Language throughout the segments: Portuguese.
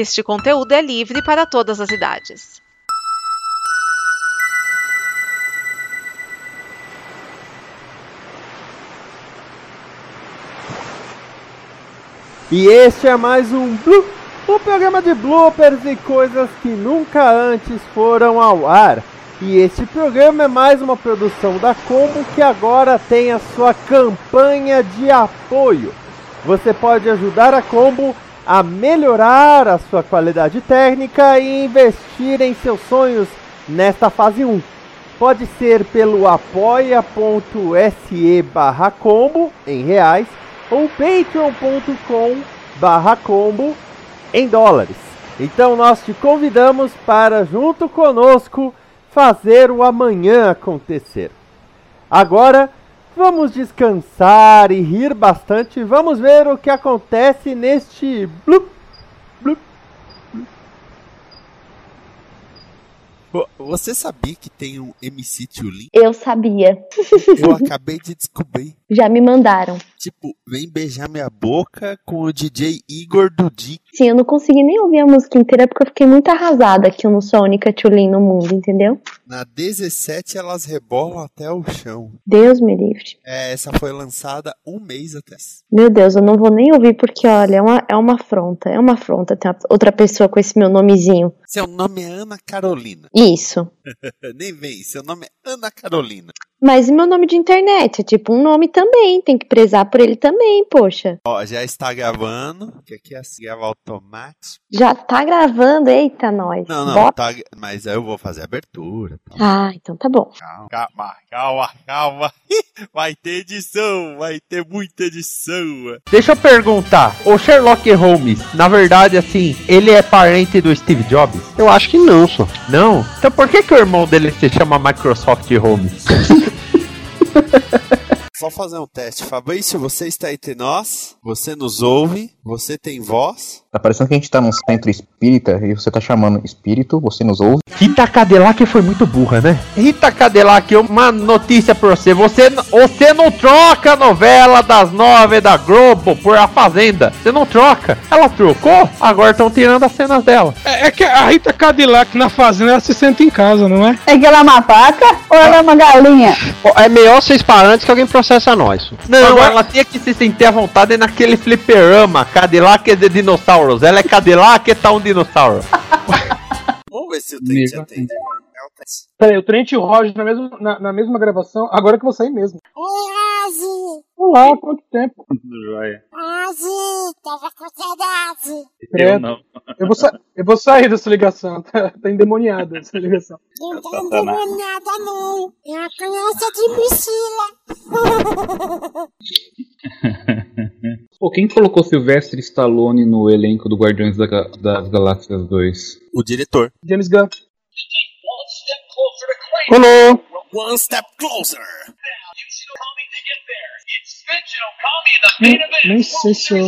Este conteúdo é livre para todas as idades. E este é mais um Blue, um programa de bloopers e coisas que nunca antes foram ao ar. E este programa é mais uma produção da Combo que agora tem a sua campanha de apoio. Você pode ajudar a Combo a melhorar a sua qualidade técnica e investir em seus sonhos nesta fase 1. Pode ser pelo apoia.se barra combo em reais ou patreon.com barra combo em dólares. Então nós te convidamos para junto conosco fazer o amanhã acontecer. Agora vamos descansar e rir bastante. Vamos ver o que acontece neste blup, blup. Você sabia que tem um MC Tulin? Eu sabia. Eu acabei de descobrir. Já me mandaram. Tipo, vem beijar minha boca com o DJ Igor do Dick. Sim, eu não consegui nem ouvir a música inteira porque eu fiquei muito arrasada que eu não sou a única Tulin no mundo, entendeu? Na 17 elas rebolam até o chão. Deus me livre. É, essa foi lançada um mês até. Meu Deus, eu não vou nem ouvir porque, olha, é uma, é uma afronta. É uma afronta ter outra pessoa com esse meu nomezinho. Seu nome é Ana Carolina. Isso. nem vem, seu nome é Ana Carolina. Mas e meu nome de internet? É tipo um nome também, tem que prezar por ele também, poxa. Ó, já está gravando, que aqui é assim, grava Já tá gravando, eita nós. Não, não, Bota- tá, mas aí eu vou fazer a abertura. tá? Ah, então tá bom. Calma, calma, calma, calma. Vai ter edição, vai ter muita edição. Deixa eu perguntar, o Sherlock Holmes, na verdade, assim, ele é parente do Steve Jobs? Eu acho que não, só. Não? Então por que, que o irmão dele se chama Microsoft Holmes? Só fazer um teste. Fabrício, você está entre nós, você nos ouve, você tem voz. Tá parecendo que a gente tá num centro espírita e você tá chamando espírito, você nos ouve. Rita Cadillac foi muito burra, né? Rita Cadillac, uma notícia pra você. Você, você não troca a novela das nove da Globo por A Fazenda. Você não troca. Ela trocou, agora estão tirando as cenas dela. É, é que a Rita Cadillac na fazenda ela se sente em casa, não é? É que ela é uma vaca ou ela é uma galinha? É melhor vocês parar antes que alguém processa nós. Não, Agora- ela tinha que se sentir à vontade naquele fliperama. Cadillac é de dinossauros. Ela é Cadillac e tá um dinossauro. Vamos ver se o Trent atende. É o Trent. Peraí, o Trent e o Roger na mesma, na, na mesma gravação, agora que eu vou sair mesmo. Olá, quanto tempo? Joia. tava com saudade. Eu Credo. não. Eu vou, sa- eu vou sair dessa ligação, tá, tá endemoniada essa ligação. Não tá Satanás. endemoniada, não. É a criança de mochila. Pô, quem colocou Sylvester Stallone no elenco do Guardiões da das Galáxias 2? O diretor. James Gunn. Olô! One step closer. Nem, nem sei se eu.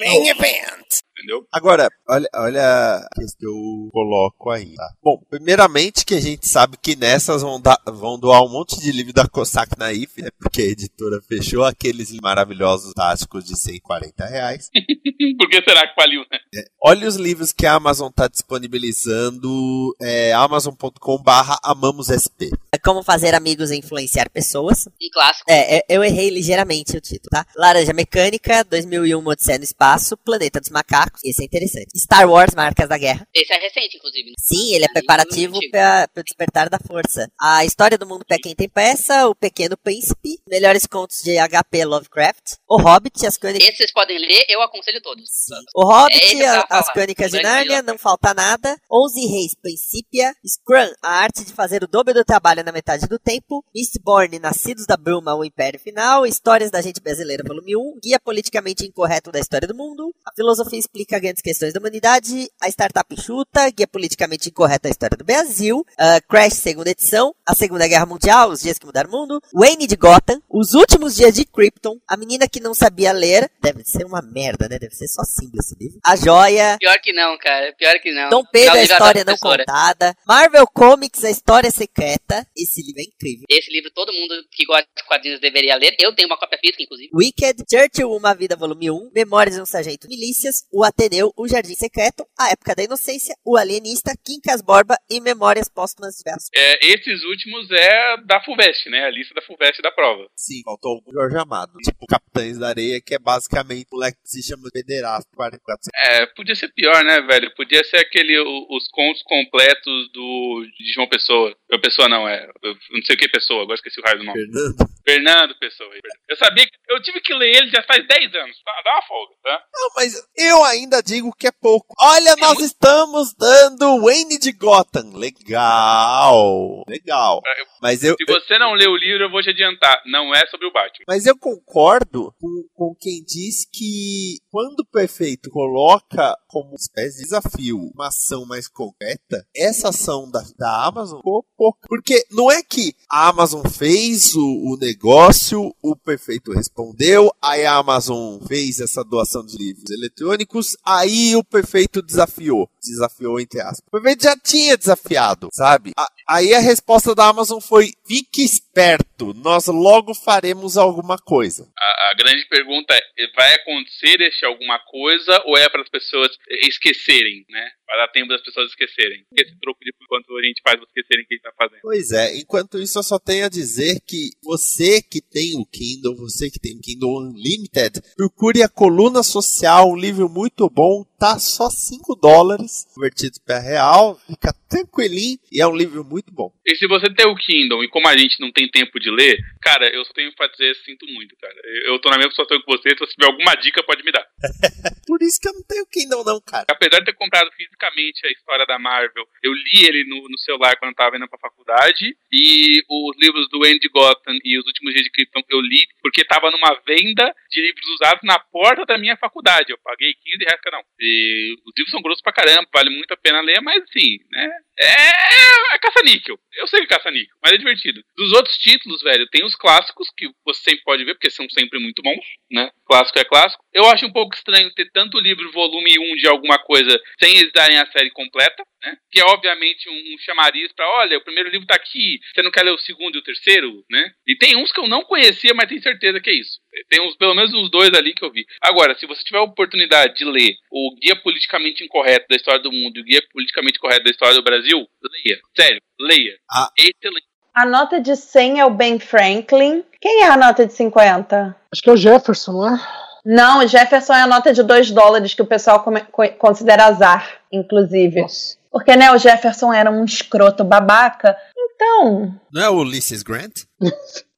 Main event. Entendeu? Agora, olha, olha o que eu coloco aí. Tá? Bom, primeiramente que a gente sabe que nessas vão, dar- vão doar um monte de livro da Cossack Naif, né? Porque a editora fechou aqueles maravilhosos táticos de 140 reais. Por que será que faliu, né? Olha os livros que a Amazon está disponibilizando. É amazon.com barra amamosSP. É Como fazer amigos e influenciar pessoas. Um clássico. É, é, eu errei ligeiramente o título, tá? Laranja Mecânica, 2001 Odisseia no Espaço, Planeta dos Macacos. Esse é interessante. Star Wars, Marcas da Guerra. Esse é recente, inclusive. né? Sim, ele é Sim, preparativo para o despertar da força. A história do mundo pra quem tem peça, O Pequeno Príncipe, Melhores Contos de HP Lovecraft, O Hobbit, As Crônicas... Esse vocês podem ler, eu aconselho todos. O Hobbit, É a- As. Crônicas de Nárnia. Não Falta Nada, Onze Reis, Principia, Scrum, a arte de fazer o dobro do trabalho na metade do tempo, Mistborn, Nascidos da Bruma, O Império Final, Histórias da Gente Brasileira, volume 1, Guia Politicamente Incorreto da História do Mundo, A Filosofia Explica Grandes Questões da Humanidade, A Startup Chuta, Guia Politicamente Incorreto da História do Brasil, ah, Crash, segunda edição, A Segunda Guerra Mundial, Os Dias que Mudaram o Mundo, Wayne de Gotham, Os Últimos Dias de Krypton, A Menina que Não Sabia Ler, deve ser uma merda, né? Deve ser só símbolo esse livro. A Joia, Pior que não, cara. Pior que não. Dom Pedro, a de história não contada. Marvel Comics, a história secreta. Esse livro é incrível. Esse livro todo mundo que gosta de quadrinhos deveria ler. Eu tenho uma cópia física, inclusive. Wicked, Churchill, Uma Vida, volume 1. Memórias de um Sargento Milícias. O Ateneu, O Jardim Secreto, A Época da Inocência, O Alienista, Quincas Borba e Memórias Póstumas de. É, esses últimos é da FUVEST, né? A lista da FUVEST da prova. Sim, faltou o Jorge Amado. Tipo, Capitães da Areia, que é basicamente o moleque que se chama Pederasta. 44 É, podia ser pior, né, velho? Podia ser aquele, os contos completos do de João Pessoa. Eu Pessoa não, é. Eu não sei o que Pessoa, agora esqueci o raio do nome. Fernando. Fernando Pessoa. Eu sabia que. Eu tive que ler ele já faz 10 anos. Dá uma folga, tá? Não, mas eu ainda digo que é pouco. Olha, nós estamos dando Wayne de Gotham. Legal. Legal. Mas eu, Se você não lê o livro, eu vou te adiantar. Não é sobre o Batman. Mas eu concordo com, com quem diz que quando o prefeito coloca como espécie de desafio uma ação mais concreta, essa ação da, da Amazon ficou pouca. Porque não é que a Amazon fez o, o negócio, o prefeito respondeu, aí a Amazon fez essa doação de livros eletrônicos, aí o prefeito desafiou. Desafiou entre aspas. O prefeito já tinha desafiado, sabe? A- aí a resposta da Amazon foi: fique esperto, nós logo faremos alguma coisa. A, a grande pergunta é: vai acontecer este alguma coisa ou é para as pessoas esquecerem, né? Para dar tempo das pessoas esquecerem. Esse troco de quanto a gente faz pra esquecerem o que a gente tá fazendo. Pois é, enquanto isso eu só tenho a dizer que você que tem o Kindle, você que tem o Kindle Unlimited, procure a Coluna Social, um livro muito bom, tá só 5 dólares, convertido para real, fica tranquilinho e é um livro muito bom. E se você tem o Kindle e como a gente não tem tempo de ler, cara, eu só tenho pra dizer, sinto muito, cara. Eu tô na mesma situação que você, se você tiver alguma dica, pode me dar. Por isso que eu não tenho Kindle não, cara. Apesar de ter comprado fisicamente a história da Marvel, eu li ele no, no celular quando eu tava indo pra faculdade. E os livros do Andy Gotham e os últimos dias de Krypton eu li porque tava numa venda de livros usados na porta da minha faculdade. Eu paguei 15 reais cada. E os livros são grossos pra caramba, vale muito a pena ler, mas assim, né? É, é caça-níquel. Eu sei que é caça-níquel, mas é divertido. Dos outros títulos, velho, tem os clássicos que você sempre pode ver, porque são sempre muito bons, né? Clássico é clássico. Eu acho um pouco estranho ter tanto livro volume 1 de alguma coisa sem eles darem a série completa, né? Que é obviamente um, um chamariz pra, olha, o primeiro livro tá aqui, você não quer ler o segundo e o terceiro, né? E tem uns que eu não conhecia, mas tenho certeza que é isso. Tem uns, pelo menos uns dois ali que eu vi. Agora, se você tiver a oportunidade de ler o Guia Politicamente Incorreto da História do Mundo e o Guia Politicamente Correto da História do Brasil, leia. Sério, leia. Excelente. A nota de 100 é o Ben Franklin. Quem é a nota de 50? Acho que é o Jefferson, não é? Não, o Jefferson é a nota de 2 dólares que o pessoal come- considera azar, inclusive. Porque, né, o Jefferson era um escroto babaca. Então, Não é o Ulysses Grant?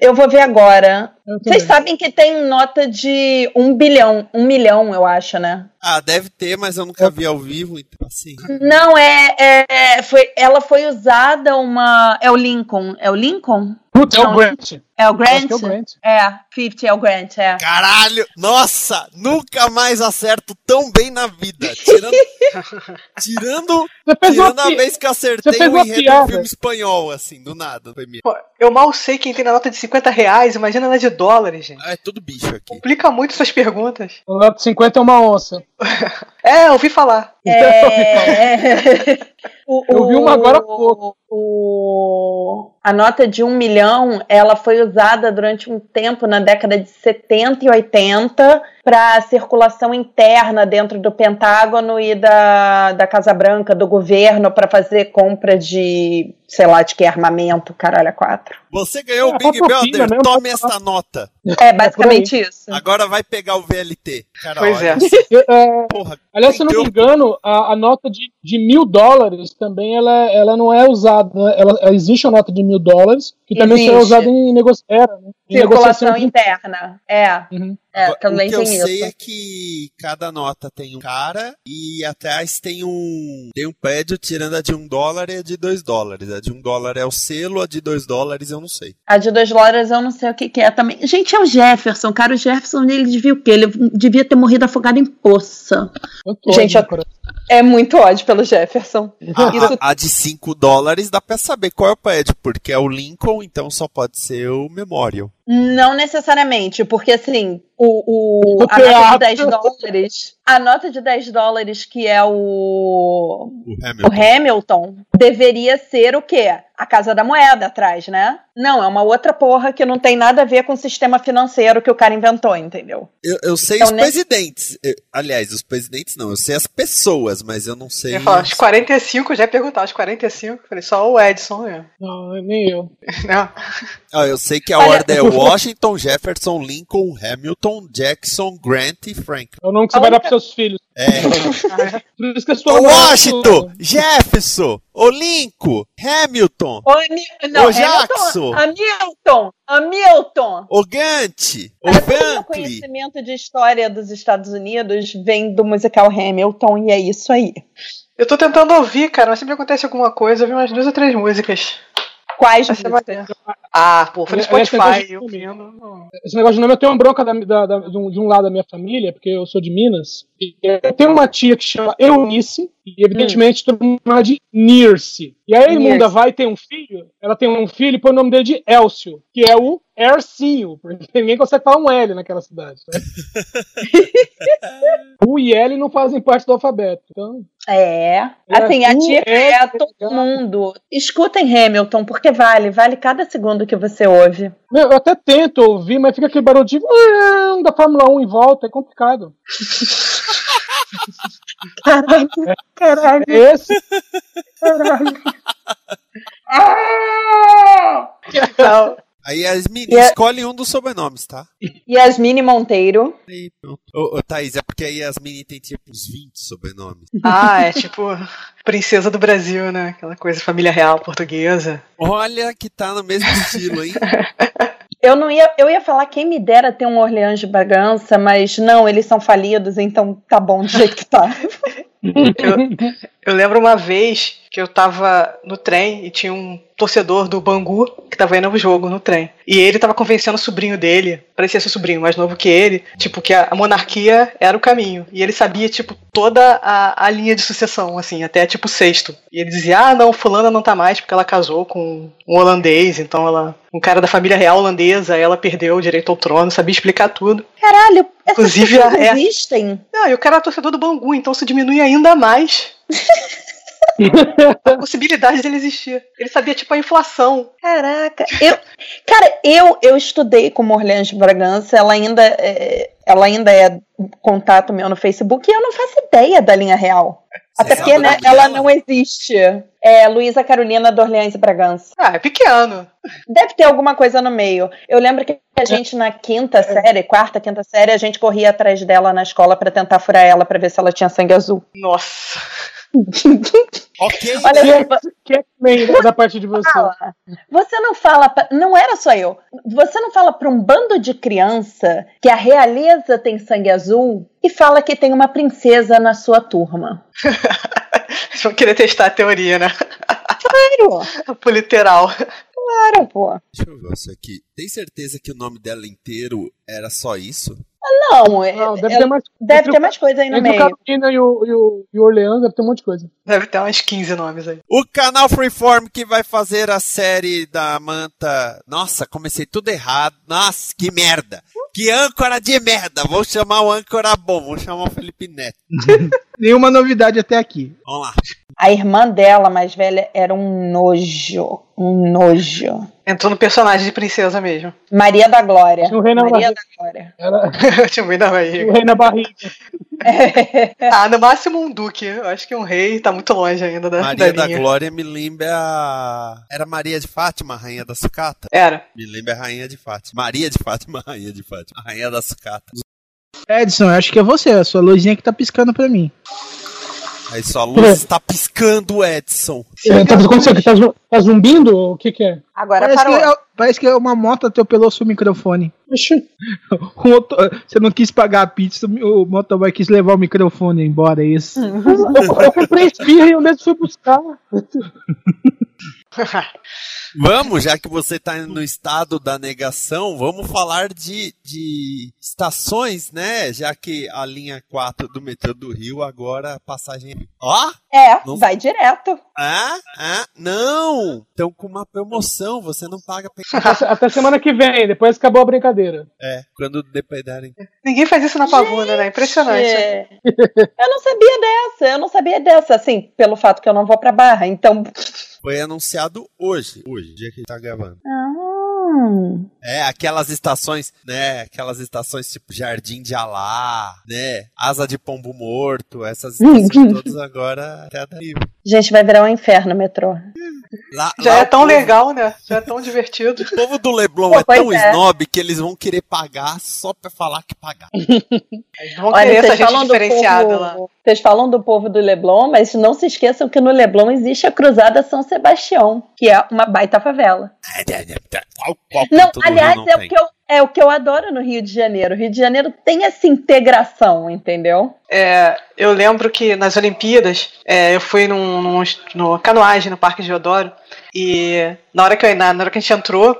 eu vou ver agora. Vocês sabem que tem nota de 1 bilhão, 1 milhão, eu acho, né? Ah, deve ter, mas eu nunca vi ao vivo, então assim. Não, é, é- foi, ela foi usada uma. É o Lincoln. É o Lincoln? Putz, é o Não, Grant. É o Acho Grant? é o Grant. É, 50 é o Grant, é. Caralho! Nossa! Nunca mais acerto tão bem na vida. Tirando. tirando. Tirando a pi- vez que acertei o enredo de um filme espanhol, assim, do nada. Pô, eu mal sei quem tem na nota de 50 reais, imagina na de dólares, gente. Ah, é tudo bicho aqui. Complica muito essas perguntas. O nota de 50 é uma onça. É, ouvi falar. É... O- Eu vi uma agora há pouco. O... A nota de um milhão, ela foi usada durante um tempo na década de 70 e 80 para circulação interna dentro do Pentágono e da, da Casa Branca, do governo, para fazer compra de, sei lá, de que armamento, caralho, a quatro. Você ganhou É, o Big uma propina Brother, mesmo, tome pra- esta nota. É basicamente isso. Agora vai pegar o VLT. Cara, Pois olha, é. É, Porra, aliás, se eu não me engano, a, a nota de, de mil dólares também ela, ela não é usada. né? Ela, ela- existe a nota de mil dólares que também só é Existe. usada em, negoci era, né? em Circulação negociação interna. É, Uhum. é o também que eu isso. sei é que cada nota tem um cara e atrás tem um tem um prédio tirando a de um dólar e a de dois dólares. A de um dólar é o selo, a de dois dólares eu não sei. A de 2 dólares eu não sei o que, que é também. Gente, é o Jefferson, cara. O Jefferson, ele devia o quê? Ele devia ter morrido afogado em poça. Gente, eu- coração. É muito ódio pelo Jefferson. A, Isso a- a de 5 dólares dá pra saber qual é o prédio, porque é o Lincoln, então só pode ser o Memorial. Não necessariamente, porque assim, o, o- a nota de teatro. 10 dólares, a nota de 10 dólares que é o, O o Hamilton. Hamilton, deveria ser o quê? A Casa da Moeda atrás, né? Não, é uma outra porra que não tem nada a ver com o sistema financeiro que o cara inventou, entendeu? Eu, eu sei Então, os nesse- presidentes. Eu- aliás, os presidentes não, eu sei as pessoas, mas eu não sei. Eu falar, os 45, eu já ia perguntar, os 45, falei, só o Edson mesmo. Não, nem eu. Não. Ah, eu sei que a Olha- ordem é Washington, Jefferson, Lincoln, Hamilton, Jackson, Grant e Franklin. É o nome que você vai dar pros seus filhos. É. Por isso que a sua namorada- Washington, Jefferson, ô Lincoln, Hamilton, Ô, Ani- não, Ô, Jackson. Hamilton, Hamilton. ô Gant, meu Franklin. conhecimento de história dos Estados Unidos vem do musical Hamilton e é isso aí. Eu tô tentando ouvir, cara, mas sempre acontece alguma coisa, eu vi umas duas ou três músicas. Quais é músicas? Ah, pô, foi no Spotify, esse eu negócio de nome- Esse negócio de nome, eu tenho uma bronca da, da- da- de um lado da minha família, porque eu sou de Minas. Eu tenho uma tia que chama Eunice, e evidentemente todo mundo chama de Nirce. E aí a Imunda vai ter um filho, ela tem um filho e põe o nome dele de Elcio, que é o Ercinho, porque ninguém consegue falar um L naquela cidade. né? o e L não fazem parte do alfabeto. Então, É, É, assim, a tu dica é é a todo mundo. Escutem Hamilton, porque vale, vale cada segundo que você ouve. eu até tento ouvir, mas fica aquele barulho de "Ah", da Fórmula 1 em volta, é complicado. Caralho, caralho, Esse caralho. Não, Aí Yasmin, E a- escolhe um dos sobrenomes, tá? Yasmine Monteiro. Aí, pronto. Ô, ô, Thaís, é porque a Yasmin tem tipo uns 20 sobrenomes. Ah, é tipo princesa do Brasil, né? Aquela coisa família real portuguesa. Olha que tá no mesmo estilo, hein? Eu não ia, eu ia falar quem me dera ter um Orleans de Bragança, mas não, eles são falidos, então tá bom do jeito que tá. Eu, eu lembro uma vez que eu tava no trem e tinha um torcedor do Bangu que tava indo no jogo no trem. E ele tava convencendo o sobrinho dele, parecia ser o sobrinho mais novo que ele, tipo, que a, monarquia era o caminho. E ele sabia, tipo, toda a, a linha de sucessão, assim, até tipo sexto. E ele dizia: ah, não, fulana não tá mais porque ela casou com um holandês, então ela. Um cara da família real holandesa, ela perdeu o direito ao trono, sabia explicar tudo. Caralho, essas Inclusive, pessoas é- existem. Não, e o cara é torcedor do Bangu, então isso diminui ainda mais a possibilidade dele existir. Ele sabia, tipo, a inflação. Caraca, eu, cara, eu, eu estudei com Orleans de Bragança, ela ainda, é, ela ainda é contato meu no Facebook e eu não faço ideia da linha real. Até Você porque né, ela dela? não existe. É Luísa Carolina de Orleans e Bragança. Ah, é pequeno. Deve ter alguma coisa no meio. Eu lembro que a gente na quinta série, quarta, quinta série, a gente corria atrás dela na escola pra tentar furar ela pra ver se ela tinha sangue azul. Nossa. ok. Olha, que é, que é da parte de você. fala. Você não fala, pra- não era só eu. Você não fala pra um bando de criança que a realeza tem sangue azul e fala que tem uma princesa na sua turma. Eles vão querer testar a teoria, né? Claro, Pro literal. claro, pô. Deixa eu ver isso aqui. Tem certeza que o nome dela inteiro era só isso? Não, é- Não, deve é- ter mais, deve entre ter o- mais coisa aí no Entre o meio. Carolina e o, e, o, e o Orleans deve ter um monte de coisa. Deve ter uns 15 nomes aí. O canal Freeform que vai fazer a série da Manta. Nossa, comecei tudo errado. Nossa, que merda. Que âncora de merda. Vou chamar o âncora bom. Vou chamar o Felipe Neto. Nenhuma novidade até aqui. Vamos lá. A irmã dela, mais velha, era um nojo. Um nojo. Entrou no personagem de princesa mesmo. Maria da Glória. Tinha o rei na Maria barriga. da Glória. Era Tinha um rei da o barriga. rei na barriga. Ah, no máximo um duque. Eu acho que um rei tá muito longe ainda da, Maria da da. Glória me lembra a. Era Maria de Fátima, rainha da sucata? Era. Me lembra a rainha de Fátima. Maria de Fátima, rainha de Fátima. A rainha da sucata. Edson, eu acho que é você, a sua luzinha que tá piscando pra mim. Aí sua luz está piscando, Edson. É, tá acontecendo? Tá, zu- tá zumbindo? O que que é? Agora Parece que, parou. é, parece que é uma moto atropelou seu microfone. Moto- você não quis pagar a pizza, o motoboy quis levar o microfone embora, é isso. eu, eu comprei espirra e eu mesmo fui buscar. Vamos, já que você tá no estado da negação, vamos falar de, de estações, né? Já que a linha 4 do metrô do Rio agora a passagem. Ó! É, Não- vai direto. Ah, ah, não! Estão com uma promoção, você não paga. pe- Até, até semana que vem, depois acabou a brincadeira. É, quando dependerem. Ninguém faz isso na pavuna, né? Impressionante. É. Eu não sabia dessa, eu não sabia dessa, assim, pelo fato que eu não vou pra Barra, então. Foi anunciado hoje, hoje, dia que a gente tá gravando. Ah. É, aquelas estações, né? Aquelas estações tipo Jardim de Alá, né? Asa de Pombo Morto, essas estações todas agora até daí. Gente, vai virar um inferno o metrô. Lá, Já lá é tão povo- legal, né? Já é tão divertido. O povo do Leblon Pô, é tão é. snob que eles vão querer pagar só pra falar que pagaram. Vão Olha, querer essa vocês gente falam, do diferenciada povo, lá. vocês falam do povo do Leblon, mas não se esqueçam que no Leblon existe a Cruzada São Sebastião, que é uma baita favela. Qual, qual Não, aliás, não é, o que eu, é o que eu adoro no Rio de Janeiro. O Rio de Janeiro tem essa integração, entendeu? É, eu lembro que nas Olimpíadas é, eu fui num, num, no canoagem no Parque de Deodoro e na hora que, eu- na, na hora que a gente entrou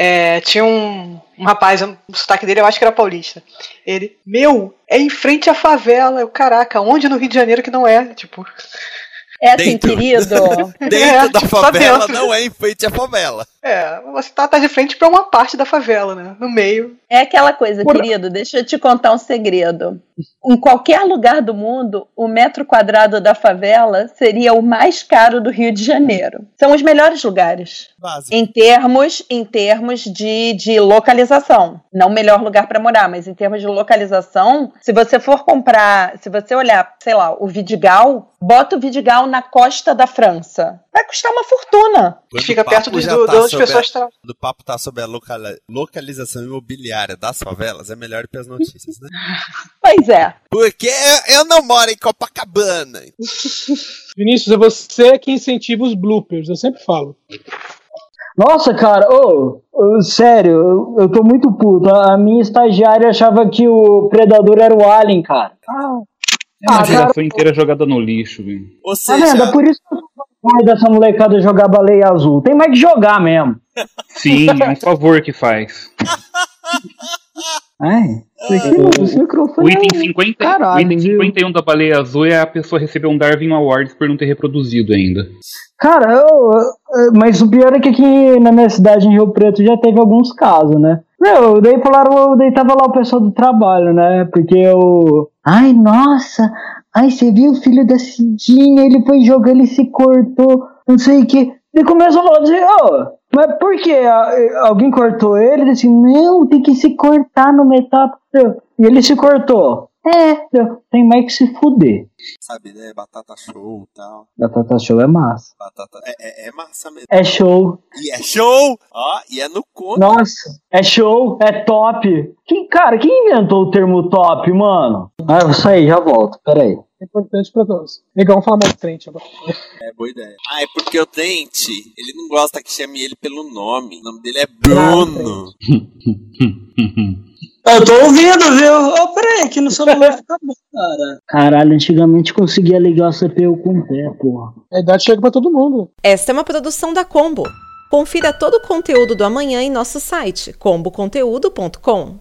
é, tinha um, um rapaz, o sotaque dele eu acho que era paulista. Ele, meu, é em frente à favela. Eu, caraca, onde no Rio de Janeiro que não é? Tipo, É assim, Dentro. querido. Dentro É, da só favela não é em frente à favela. é, você tá, tá de frente pra uma parte da favela, né? No meio. É aquela coisa, Por- querido, deixa eu te contar um segredo. Em qualquer lugar do mundo, o metro quadrado da favela seria o mais caro do Rio de Janeiro. São os melhores lugares. Básico. Em termos, em termos de, de localização. Não o melhor lugar para morar, mas em termos de localização, se você for comprar, se você olhar, sei lá, o Vidigal, bota o Vidigal na costa da França. Vai custar uma fortuna. Quando Fica perto dos do, tá de onde sobre as pessoas a- trabalham. Quando o papo tá sobre a localização imobiliária das favelas, é melhor ir pras notícias, né? Pois é. Porque eu, não moro em Copacabana. Vinícius, é você que incentiva os bloopers, eu sempre falo. Nossa, cara, ô, ô, sério, eu, tô muito puto. A minha estagiária achava que o predador era o Alien, cara. É uma Ah, geração cara. inteira jogada no lixo, velho. Ou Tá vendo? É por isso que eu sou fã dessa molecada jogar baleia azul. Tem mais que jogar mesmo. Sim, é um favor que faz. Ai, O, o é item, um 50, caralho, o item viu? 51 da baleia azul é a pessoa receber um Darwin Awards por não ter reproduzido ainda. Cara, eu, mas o pior é que aqui na minha cidade, em Rio Preto, já teve alguns casos, né? Meu, daí falaram, daí tava lá o pessoal do trabalho, né? Porque eu. Ai, nossa! Ai, você viu o filho da Cidinha? Ele foi jogar, ele se cortou, não sei o que. E começou a falar assim, ô, mas por que? Alguém cortou ele? Ele disse, não, tem que se cortar no metal. E ele se cortou. É, tem mais que se fuder. Sabe, né? Batata show e tal. Batata show é massa. Batata. É, é, é massa mesmo. É show. E é show! Ó, e é no conto. Nossa, é show, é top. Quem, cara, quem inventou o termo top, mano? Ah, eu vou sair, já volto, peraí. É importante pra todos. Legal, vamos falar mais de frente agora. É boa ideia. Ah, é porque o Dente, ele não gosta que chame ele pelo nome. O nome dele é Bruno. Eu tô ouvindo, viu? Ô, peraí, que no celular fica bom, cara. Caralho, antigamente conseguia ligar o CPU com o pé, porra. A idade chega pra todo mundo. Esta é uma produção da Combo. Confira todo o conteúdo do amanhã em nosso site comboconteúdo.com.